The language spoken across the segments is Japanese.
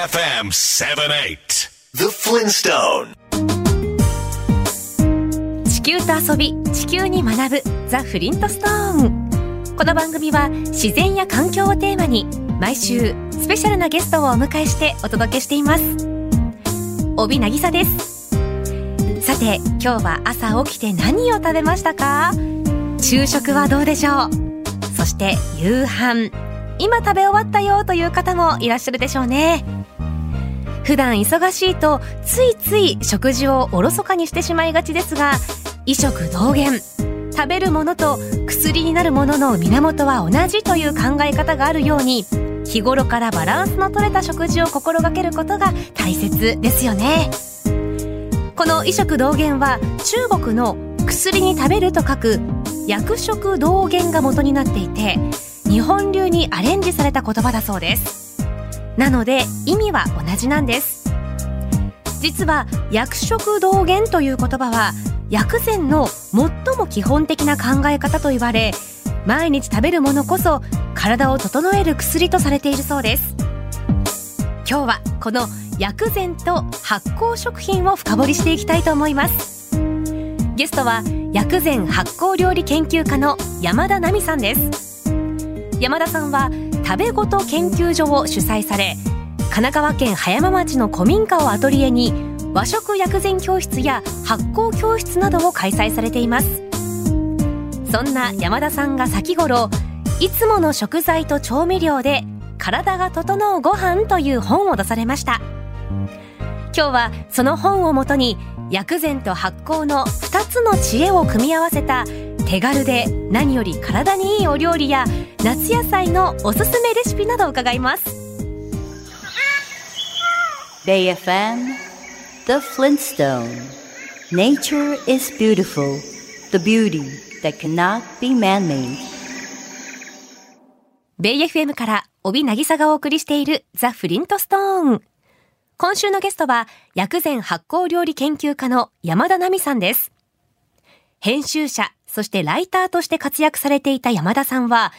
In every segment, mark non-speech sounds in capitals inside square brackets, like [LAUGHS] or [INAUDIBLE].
FM 78 The Flintstone. 地球と遊び地球に学ぶザ・フリントストーンこの番組は自然や環境をテーマに毎週スペシャルなゲストをお迎えしてお届けしています。帯渚です。さて今日は朝起きて何を食べましたか？昼食はどうでしょう？そして夕飯今食べ終わったよという方もいらっしゃるでしょうね。普段忙しいとついつい食事をおろそかにしてしまいがちですが異食同源。食べるものと薬になるものの源は同じという考え方があるように日頃からバランスの取れた食事を心がけることが大切ですよね。この異食同源は中国の薬に食べると書く薬食同源が元になっていて日本流にアレンジされた言葉だそうです。なので意味は同じなんです。実は薬食同源という言葉は薬膳の最も基本的な考え方と言われ毎日食べるものこそ体を整える薬とされているそうです。今日はこの薬膳と発酵食品を深掘りしていきたいと思います。ゲストは薬膳発酵料理研究家の山田奈美さんです。山田さんは食べごと研究所を主催され神奈川県葉山町の古民家をアトリエに和食薬膳教室や発酵教室などを開催されています。そんな山田さんが先頃いつもの食材と調味料で体が整うご飯という本を出されました。今日はその本をもとに薬膳と発酵の2つの知恵を組み合わせた手軽で何より体にいいお料理や夏野菜のおすすめレシピなどを伺います。BayFM The Flintstone. Nature is beautiful The beauty that cannot be man-made. ベイ FM から帯渚がお送りしているザ・フリントストーン今週のゲストは薬膳発酵料理研究家の山田奈美さんです。編集者そしてライターとして活躍されていた山田さんは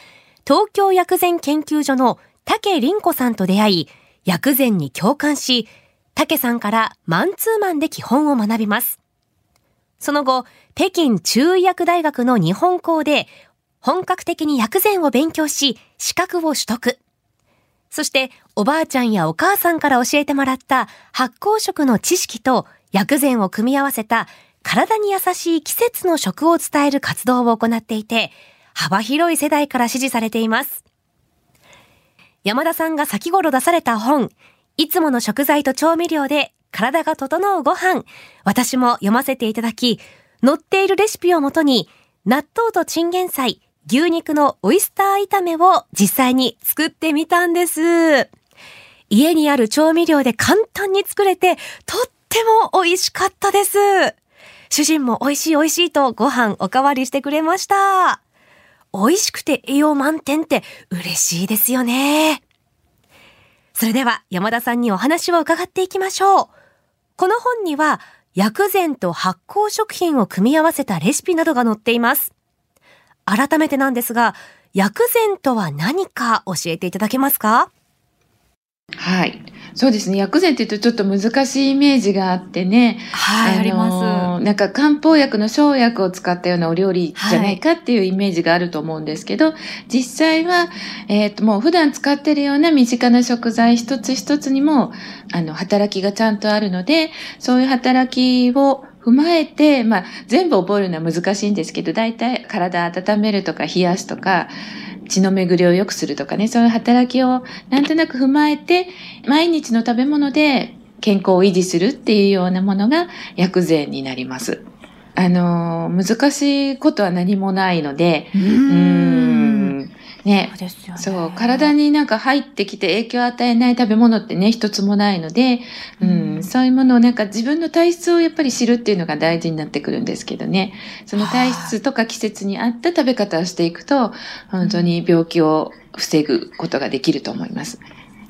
東京薬膳研究所の竹凛子さんと出会い薬膳に共感し竹さんからマンツーマンで基本を学びます。その後北京中医薬大学の日本校で本格的に薬膳を勉強し資格を取得。そしておばあちゃんやお母さんから教えてもらった発酵食の知識と薬膳を組み合わせた体に優しい季節の食を伝える活動を行っていて幅広い世代から支持されています山田さんが先頃出された本いつもの食材と調味料で体が整うご飯私も読ませていただき載っているレシピをもとに納豆とチンゲン菜牛肉のオイスター炒めを実際に作ってみたんです。家にある調味料で簡単に作れて、とっても美味しかったです。主人も美味しい美味しいとご飯おかわりしてくれました。美味しくて栄養満点って嬉しいですよね。それでは山田さんにお話を伺っていきましょう。この本には薬膳と発酵食品を組み合わせたレシピなどが載っています。改めてなんですが、薬膳とは何か教えていただけますか？はい。そうですね。薬膳って言うとちょっと難しいイメージがあってね。はい、あります。なんか漢方薬の生薬を使ったようなお料理じゃないかっていうイメージがあると思うんですけど、実際は、えっ、と、もう普段使ってるような身近な食材一つ一つにも、あの、働きがちゃんとあるので、そういう働きを踏まえて、まあ、全部覚えるのは難しいんですけど、大体体温めるとか冷やすとか、血の巡りを良くするとかね、そういう働きをなんとなく踏まえて、毎日の食べ物で健康を維持するっていうようなものが薬膳になります。あの、難しいことは何もないので、ううん。んねそう、ですよね。そう、体になんか入ってきて影響を与えない食べ物ってね、一つもないので、うん、そういうものをなんか自分の体質をやっぱり知るっていうのが大事になってくるんですけどね。その体質とか季節に合った食べ方をしていくと、本当に病気を防ぐことができると思います。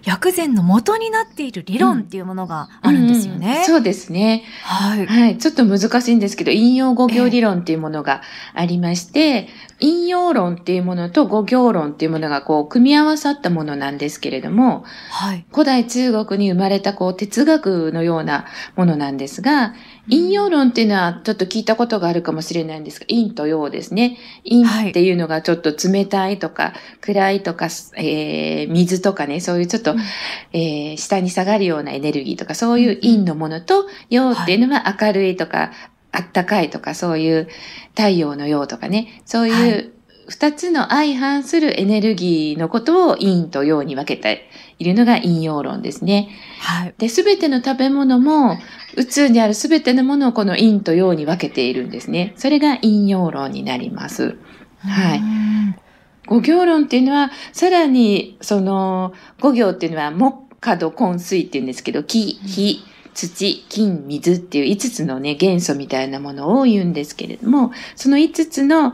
薬膳の元になっている理論っていうものがあるんですよね。うんうん、そうですね。はい。はい。ちょっと難しいんですけど、引用語行理論っていうものがありまして、引用論っていうものと語行論っていうものがこう、組み合わさったものなんですけれども、はい。古代中国に生まれたこう、哲学のようなものなんですが、引用論っていうのはちょっと聞いたことがあるかもしれないんですが、陰と陽ですね。陰っていうのがちょっと冷たいとか、暗いとか、えー、水とかね、そういうちょっと、うん、えー、下に下がるようなエネルギーとか、そういう陰のものと、陽っていうのは明るいとか、あったかいとか、そういう太陽の陽とかね、そういう二つの相反するエネルギーのことを陰と陽に分けているのが陰陽論ですね。はい。で、すべての食べ物も、宇宙にあるすべてのものをこの陰と陽に分けているんですね。それが陰陽論になります。はい。五行論っていうのは、さらに、その、五行っていうのは、木、火土、根、水っていうんですけど、木、火、土、金、水っていう5つのね、元素みたいなものを言うんですけれども、その5つの、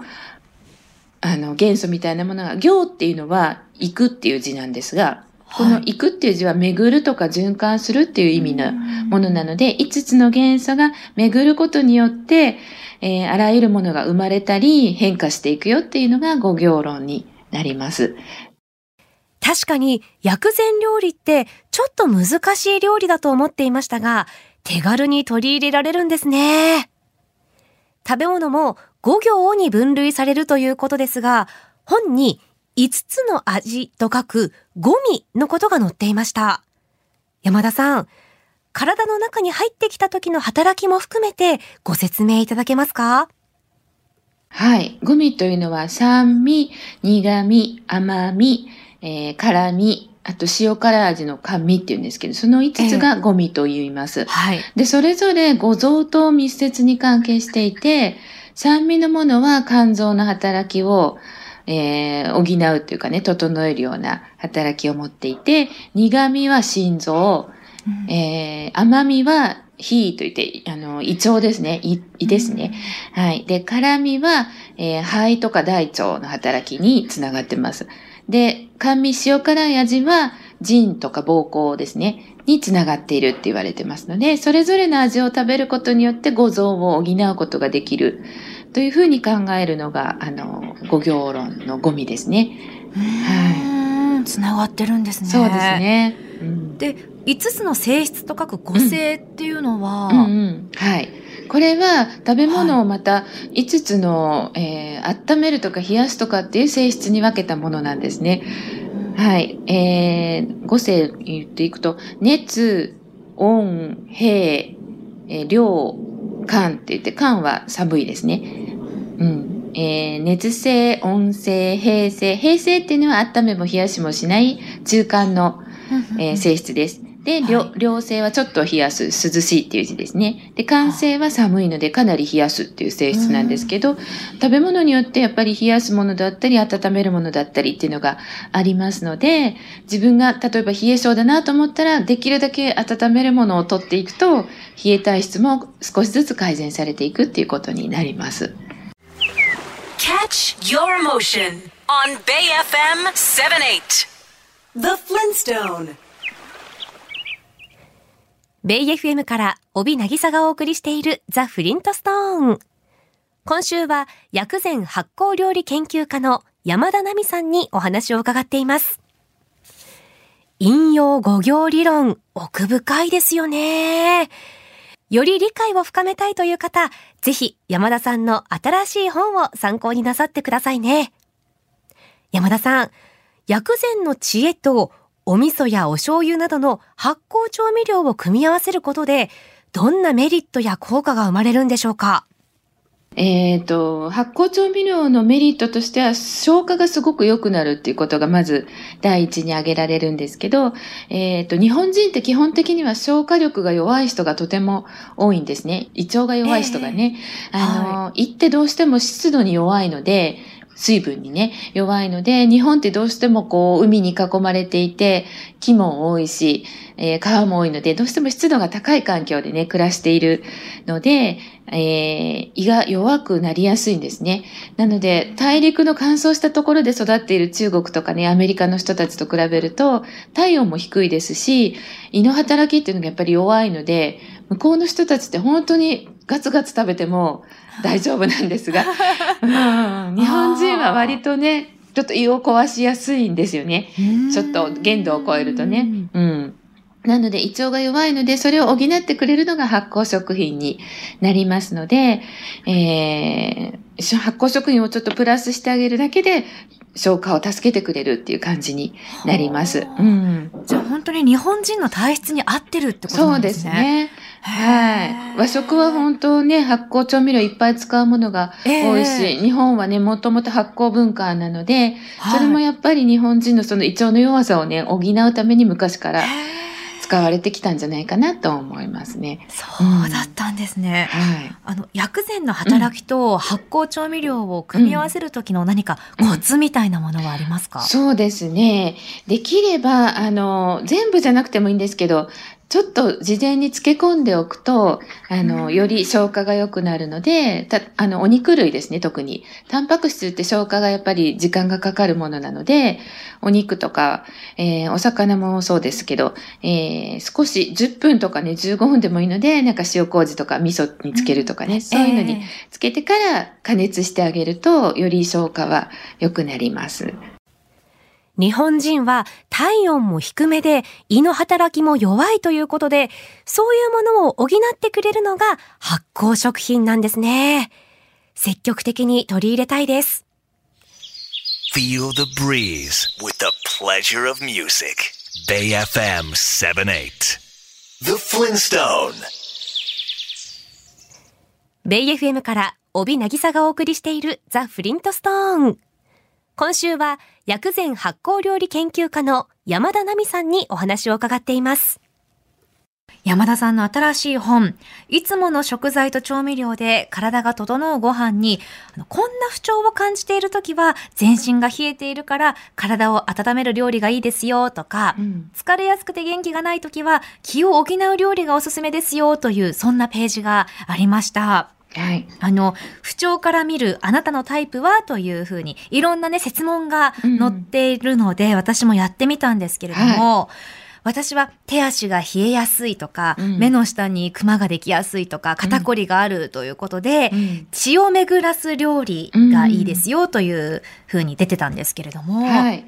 あの、元素みたいなものが、行っていうのは、行くっていう字なんですが、この行くっていう字は巡るとか循環するっていう意味のものなので、5つの元素が巡ることによって、えー、あらゆるものが生まれたり変化していくよっていうのが五行論になります。確かに薬膳料理ってちょっと難しい料理だと思っていましたが、手軽に取り入れられるんですね。食べ物も5行に分類されるということですが、本に5つの味と書くゴミのことが載っていました。山田さん、体の中に入ってきた時の働きも含めてご説明いただけますか？はい。グミというのは酸味、苦味、甘味、えー、辛味、あと塩辛味の甘味っていうんですけど、その5つがゴミと言います。えー、はい。で、それぞれ五臓と密接に関係していて、酸味のものは肝臓の働きを、えー、補うというかね、整えるような働きを持っていて、苦味は心臓、うん、えー、甘みは火といって、あの、胃腸ですね。胃胃ですね。うん、はい。で、辛みは、えー、肺とか大腸の働きにつながってます。で、甘味塩辛い味は、腎とか膀胱ですね。につながっているって言われてますので、それぞれの味を食べることによって五臓を補うことができるというふうに考えるのが、あの、五行論のゴミですね。はい。つながってるんですね。そうですね。うん、で、5つの性質と書く五性っていうのは、うんうんうん、はい。これは食べ物をまた5つの、はい、えー、温めるとか冷やすとかっていう性質に分けたものなんですね。はい。えー、五性言っていくと、熱、温、平、えー、量、寒って言って、寒は寒いですね。うん。えー、熱性、温性、平性。平性っていうのは温めも冷やしもしない中間の、えー、性質です。で、はい、良性はちょっと冷やす、涼しいっていう字ですね。で、寒性は寒いのでかなり冷やすっていう性質なんですけど、食べ物によってやっぱり冷やすものだったり、温めるものだったりっていうのがありますので、自分が例えば冷え性だなと思ったら、できるだけ温めるものを取っていくと、冷え体質も少しずつ改善されていくっていうことになります。Catch your emotion on Bay FM 78. The Flintstone. ベイ FM から帯渚がお送りしているザ・フリントストーン。今週は薬膳発酵料理研究家の山田奈美さんにお話を伺っています。引用語行理論、奥深いですよね。より理解を深めたいという方、ぜひ山田さんの新しい本を参考になさってくださいね。山田さん、薬膳の知恵とお味噌やお醤油などの発酵調味料を組み合わせることで、どんなメリットや効果が生まれるんでしょうか？えっ、ー、と、発酵調味料のメリットとしては、消化がすごく良くなるっていうことがまず第一に挙げられるんですけど、えっ、ー、と、日本人って基本的には消化力が弱い人がとても多いんですね。胃腸が弱い人がね。えー、あの、はい、胃ってどうしても湿度に弱いので、水分にね、弱いので、日本ってどうしてもこう、海に囲まれていて、木も多いし、えー、川も多いので、どうしても湿度が高い環境でね、暮らしているので、えー、胃が弱くなりやすいんですね。なので、大陸の乾燥したところで育っている中国とかね、アメリカの人たちと比べると、体温も低いですし、胃の働きっていうのがやっぱり弱いので、向こうの人たちって本当にガツガツ食べても大丈夫なんですが、[LAUGHS] うん、日本人は割とね、ちょっと胃を壊しやすいんですよね。ちょっと限度を超えるとね。うん。なので胃腸が弱いので、それを補ってくれるのが発酵食品になりますので、えー、発酵食品をちょっとプラスしてあげるだけで、消化を助けてくれるっていう感じになります。うん。じゃあ本当に日本人の体質に合ってるってことなんですね。そうですね。はい。和食は本当ね、発酵調味料いっぱい使うものが多いし、日本はね、もともと発酵文化なので、それもやっぱり日本人のその胃腸の弱さをね、補うために昔から使われてきたんじゃないかなと思いますね。そうだったんですね。うん、はい。あの、薬膳の働きと発酵調味料を組み合わせる時の何かコツみたいなものはありますか、うん、そうですね。できれば、あの、全部じゃなくてもいいんですけど、ちょっと事前に漬け込んでおくと、あの、より消化が良くなるので、た、あの、お肉類ですね、特に。タンパク質って消化がやっぱり時間がかかるものなので、お肉とか、えー、お魚もそうですけど、えー、少し10分とかね、15分でもいいので、なんか塩麹とか味噌につけるとかね、うん、そういうのにつけてから加熱してあげると、より消化は良くなります。日本人は体温も低めで胃の働きも弱いということで、そういうものを補ってくれるのが発酵食品なんですね。積極的に取り入れたいです。Feel the breeze with the pleasure of music. Bay FM 78. The Flintstone. ベイ FM から帯渚がお送りしているザ・フリントストーン。今週は薬膳発酵料理研究家の山田奈美さんにお話を伺っています。山田さんの新しい本、いつもの食材と調味料で体が整うご飯に、こんな不調を感じているときは、全身が冷えているから体を温める料理がいいですよとか、うん、疲れやすくて元気がないときは気を補う料理がおすすめですよという、そんなページがありました。はい。あの、不調から見るあなたのタイプはというふうに、いろんなね、説問が載っているので、うん、私もやってみたんですけれども、はい。私は手足が冷えやすいとか、うん、目の下にクマができやすいとか、肩こりがあるということで、うん、血を巡らす料理がいいですよというふうに出てたんですけれども、はい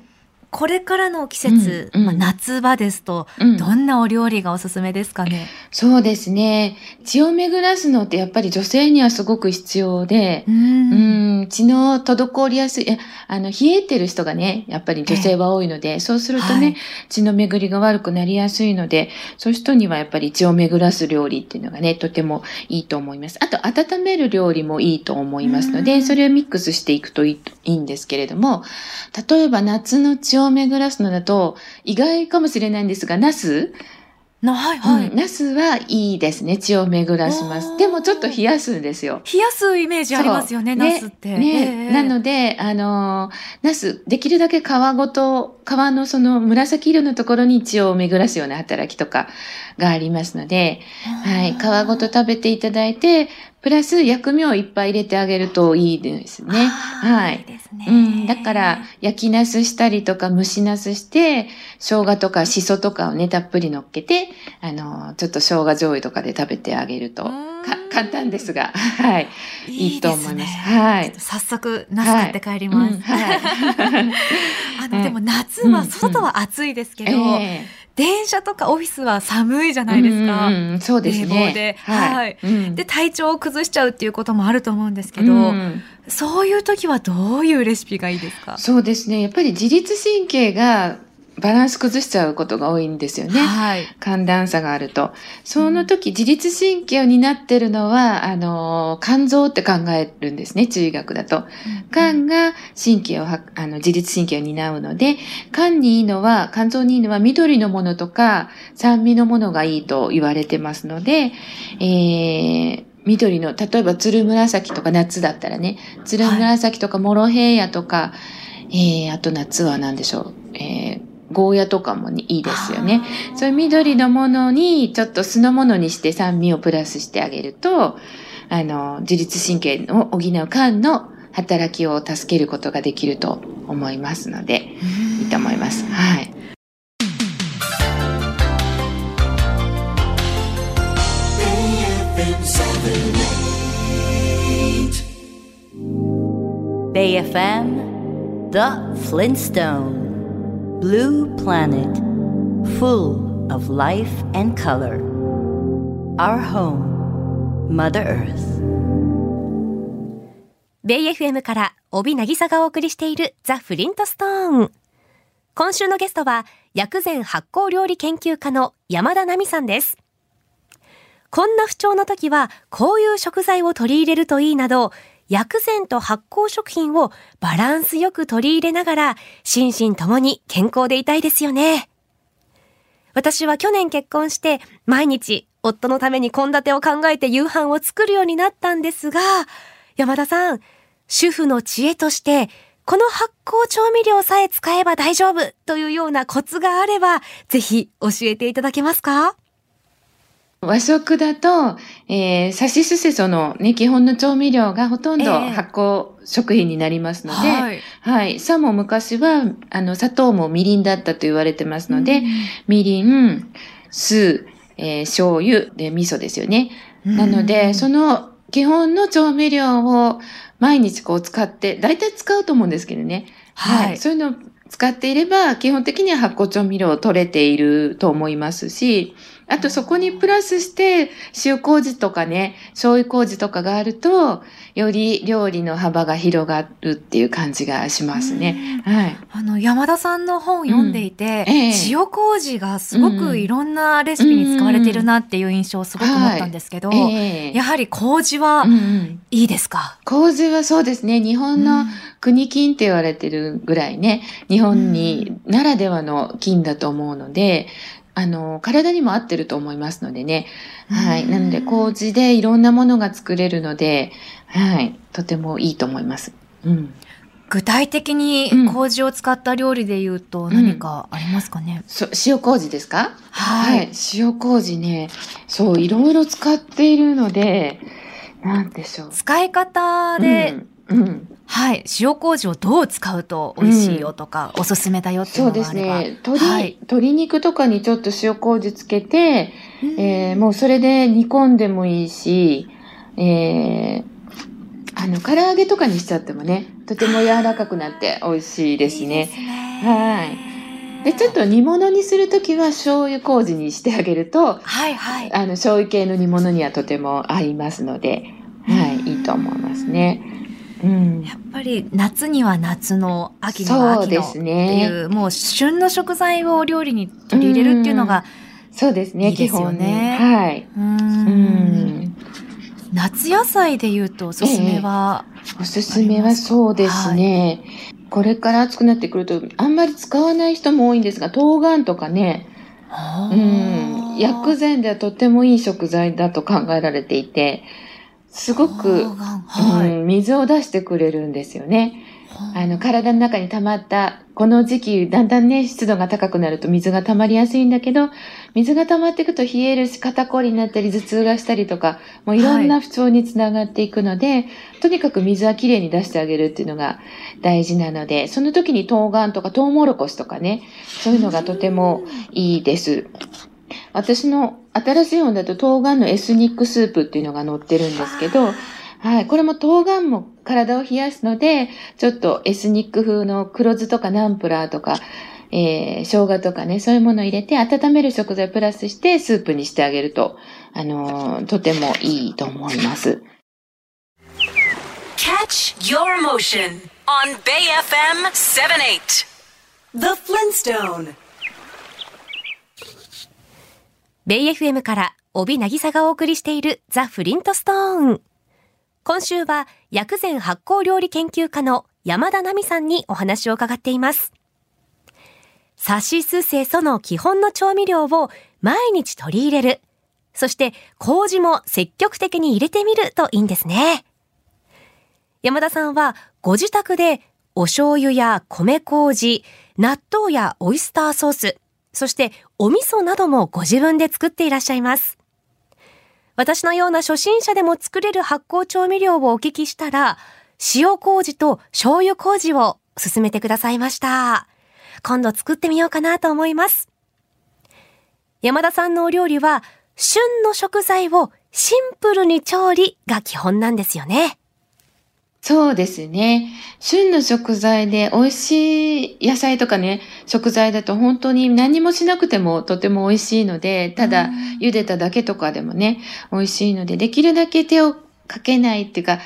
これからの季節、うんうん、まあ、夏場ですと、どんなお料理がおすすめですかね、うん、そうですね。血を巡らすのってやっぱり女性にはすごく必要で、うん、血の滞りやすい、あの、冷えてる人がね、やっぱり女性は多いので、そうするとね、はい、血の巡りが悪くなりやすいので、そういう人にはやっぱり血を巡らす料理っていうのがね、とてもいいと思います。あと、温める料理もいいと思いますので、それをミックスしていくといいいいんですけれども、例えば夏の血を巡らすのだと、意外かもしれないんですが、ナス？はいはい。ナスはいいですね。血を巡らします。でもちょっと冷やすんですよ。冷やすイメージありますよね、ナスって。ね。ねなので、あの、ナス、できるだけ皮ごと、皮のその紫色のところに血を巡らすような働きとかがありますので、はい。皮ごと食べていただいて、プラス薬味をいっぱい入れてあげるといいですね。はい。いいですね。うん。だから、焼きナスしたりとか蒸しナスして、生姜とかシソとかをね、たっぷり乗っけて、あの、ちょっと生姜醤油とかで食べてあげると、簡単ですが、[LAUGHS] はい。いいと思います。はい。早速、ナス買って帰ります。はい。[LAUGHS] あの、でも夏は、外は暑いですけど、[LAUGHS] えー電車とかオフィスは寒いじゃないですか。うんうん、そうですね。で、はい、はい、で、体調を崩しちゃうっていうこともあると思うんですけど、うん、そういう時はどういうレシピがいいですか？そうですね。やっぱり自律神経がバランス崩しちゃうことが多いんですよね。はい。寒暖差があると。その時、自律神経を担ってるのは、あの、肝臓って考えるんですね、中医学だと。肝が神経をあの、自律神経を担うので、肝にいいのは、肝臓にいいのは緑のものとか、酸味のものがいいと言われてますので、えー、緑の、例えばつる紫とか夏だったらね、つる紫とかモロヘイヤとか、えー、あと夏は何でしょう、えー、ゴーヤとかも、ね、いいですよね。そういう緑のものにちょっと酢のものにして酸味をプラスしてあげると、あの、自律神経を補う肝の働きを助けることができると思いますので、いいと思います。はい。BayFM The Flintstone Blue Planet Full of life and color. Our home Mother Earth. ベイ FM から帯渚がお送りしているザ・フリントストーン今週のゲストは薬膳発酵料理研究家の山田奈美さんです。こんな不調の時はこういう食材を取り入れるといいなど薬膳と発酵食品をバランスよく取り入れながら、心身ともに健康でいたいですよね。私は去年結婚して、毎日夫のために献立を考えて夕飯を作るようになったんですが、山田さん、主婦の知恵として、この発酵調味料さえ使えば大丈夫というようなコツがあれば、ぜひ教えていただけますか？和食だと、えー、さしすせそのね、基本の調味料がほとんど発酵食品になりますので、えー、はい、はい。さも昔は、あの、砂糖もみりんだったと言われてますので、うん、みりん、酢、えー、醤油、で、味噌ですよね。なので、その基本の調味料を毎日こう使って、大体使うと思うんですけどね。はい。はい、そういうのを使っていれば、基本的には発酵調味料を取れていると思いますし、あとそこにプラスして塩麹とかね、醤油麹とかがあると、より料理の幅が広がるっていう感じがしますね。はい。あの、山田さんの本読んでいて、うん。ええ、塩麹がすごくいろんなレシピに使われてるなっていう印象をすごく思ったんですけど、はいえ、やはり麹はいいですか、うん、麹はそうですね。日本の国菌って言われてるぐらいね、日本にならではの菌だと思うので、あの、体にも合ってると思いますのでね。はい。なので、麹でいろんなものが作れるので、はい。とてもいいと思います。うん。具体的に麹を使った料理で言うと何かありますかね、うん、そ塩麹ですか？はい、塩麹ね、そう、いろいろ使っているので、なんでしょう。使い方で、うん、うんはい。塩麹をどう使うと美味しいよとか、うん、おすすめだよっていうのがあればそうですね。鶏、はい、鶏肉とかにちょっと塩麹つけて、えー、もうそれで煮込んでもいいし、えー、あの、唐揚げとかにしちゃってもね、とても柔らかくなって美味しいですね。いいすねはい。で、ちょっと煮物にするときは醤油麹にしてあげると、はいはい。あの、醤油系の煮物にはとても合いますので、はい、いいと思いますね。うん、やっぱり夏には夏の秋には秋のっていう、ね、もう旬の食材を料理に取り入れるっていうのが、うん、そうですね、いいですよね。はい。うん。夏野菜で言うとおすすめは、えー、おすすめはそうですね、はい、これから暑くなってくると、あんまり使わない人も多いんですが、冬瓜とかね、うん、薬膳ではとてもいい食材だと考えられていて、すごく、はい、うん、水を出してくれるんですよね。あの、体の中に溜まった、この時期、だんだんね、湿度が高くなると水が溜まりやすいんだけど、水が溜まっていくと冷えるし、肩こりになったり、頭痛がしたりとか、もういろんな不調につながっていくので、はい、とにかく水はきれいに出してあげるっていうのが大事なので、その時に冬瓜とかトウモロコシとかね、そういうのがとてもいいです。私の新しい本だと冬瓜のエスニックスープっていうのが載ってるんですけど、はい。これも冬瓜も体を冷やすので、ちょっとエスニック風の黒酢とかナンプラーとか、えー、生姜とかね、そういうものを入れて温める食材プラスしてスープにしてあげると、あのー、とてもいいと思います。Catch your motion on Bay FM 78 The Flintstone ベイ FM から帯渚がお送りしているザ・フリントストーン。今週は薬膳発酵料理研究家の山田奈美さんにお話を伺っています。サシスセソの基本の調味料を毎日取り入れる。そして麹も積極的に入れてみるといいんですね。山田さんはご自宅でお醤油や米麹、納豆やオイスターソース、そしてお味噌などもご自分で作っていらっしゃいます。私のような初心者でも作れる発酵調味料をお聞きしたら、塩麹と醤油麹を勧めてくださいました。今度作ってみようかなと思います。山田さんのお料理は、旬の食材をシンプルに調理が基本なんですよね。そうですね。旬の食材で美味しい野菜とかね、食材だと本当に何もしなくてもとても美味しいので、ただ茹でただけとかでもね、美味しいので、できるだけ手をかけないっていうか、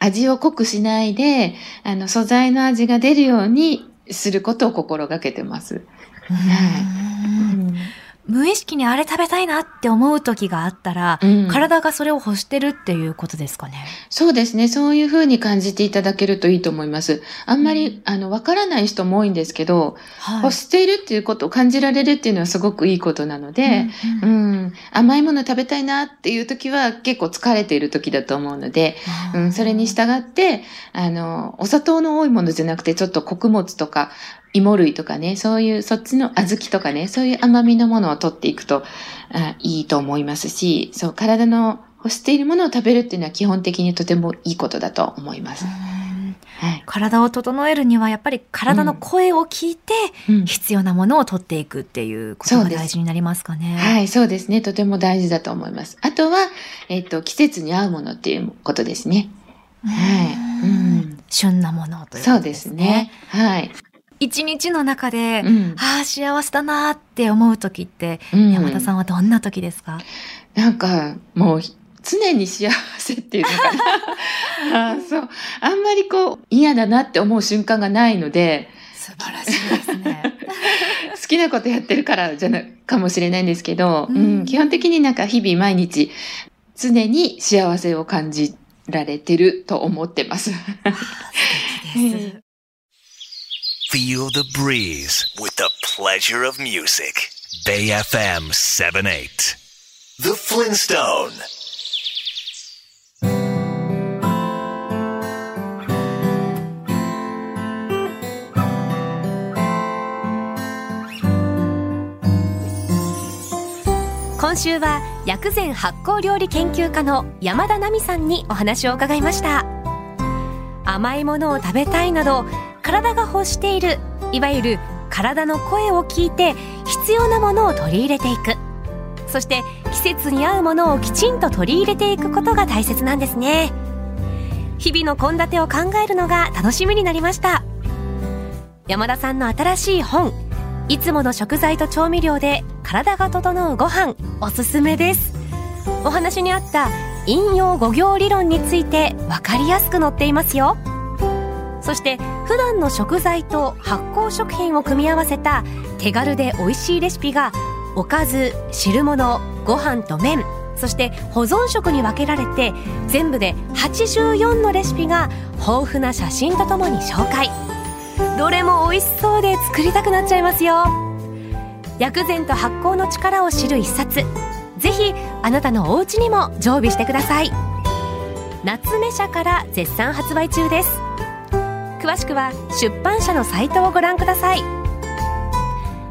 味を濃くしないで、あの、素材の味が出るようにすることを心がけてます。はい無意識にあれ食べたいなって思う時があったら、うん、体がそれを欲してるっていうことですかね？そうですね。そういうふうに感じていただけるといいと思います。あんまり、うん、あの、わからない人も多いんですけど、はい、欲しているっていうことを感じられるっていうのはすごくいいことなので、うん、うん、甘いもの食べたいなっていう時は結構疲れている時だと思うので、うん、それに従って、あの、お砂糖の多いものじゃなくて、ちょっと穀物とか、芋類とかね、そういう、そっちの小豆とかね、そういう甘みのものを取っていくとあいいと思いますし、そう、体の欲しているものを食べるっていうのは基本的にとてもいいことだと思います。はい、体を整えるにはやっぱり体の声を聞いて必要なものを取っていくっていうことが大事になりますかね。はい、そうですね。とても大事だと思います。あとは、えっ、と、季節に合うものっていうことですね。はい。うん、旬なものということですね。そうですね。はい。一日の中で、うん、ああ、幸せだなって思う時って、うん、山田さんはどんな時ですか？なんか、もう、常に幸せっていうのかな。あ [LAUGHS] そう。あんまりこう、嫌だなって思う瞬間がないので、素晴らしいですね。[LAUGHS] 好きなことやってるからじゃな、かもしれないんですけど、うん、うん、基本的になんか日々毎日、常に幸せを感じられてると思ってます。素敵です。[LAUGHS] Feel the breeze with the pleasure of music. Bay FM 78. The Flintstone. 今週は薬膳発酵料理研究家の山田奈美さんにお話を伺いました甘いものを食べたいなど体が欲しているいわゆる体の声を聞いて必要なものを取り入れていく。そして季節に合うものをきちんと取り入れていくことが大切なんですね。日々の献立を考えるのが楽しみになりました。山田さんの新しい本いつもの食材と調味料で体が整うご飯おすすめです。お話にあった引用五行理論について分かりやすく載っていますよ。そして普段の食材と発酵食品を組み合わせた手軽で美味しいレシピがおかず汁物ご飯と麺。そして保存食に分けられて全部で84のレシピが豊富な写真とともに紹介。どれも美味しそうで作りたくなっちゃいますよ。薬膳と発酵の力を知る一冊。ぜひあなたのお家にも常備してください。夏目社から絶賛発売中です。詳しくは出版社のサイトをご覧ください。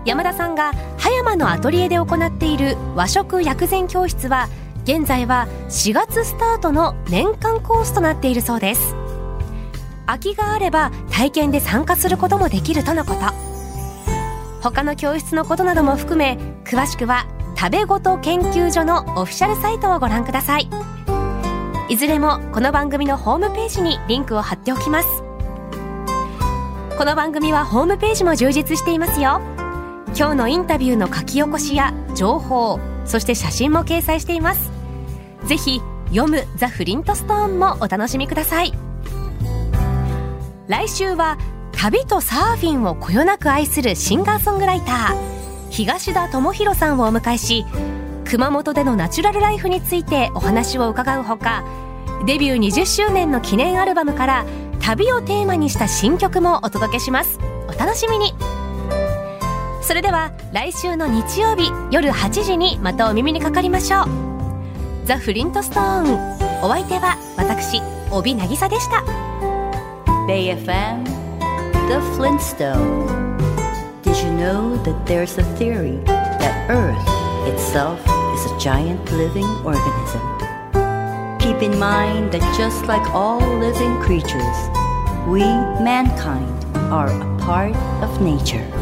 山田さんが葉山のアトリエで行っている和食薬膳教室は現在は4月スタートの年間コースとなっているそうです。空きがあれば体験で参加することもできるとのこと。他の教室のことなども含め詳しくは食べごと研究所のオフィシャルサイトをご覧ください。いずれもこの番組のホームページにリンクを貼っておきます。この番組はホームページも充実していますよ。今日のインタビューの書き起こしや情報そして写真も掲載しています。ぜひ読むザ・フリントストーンもお楽しみください。来週は旅とサーフィンをこよなく愛するシンガーソングライター東田智博さんをお迎えし熊本でのナチュラルライフについてお話を伺うほかデビュー20周年の記念アルバムから旅をテーマにした新曲もお届けしますお楽しみにそれでは来週の日曜日夜8時にまたお耳にかかりましょうザ・フリントストーンお相手は私帯渚でした BayFM The Flintstone Did you know that there's a theory that Earth itself is a giant living organism? Keep in mind that just like all living creatures, we, mankind, are a part of nature.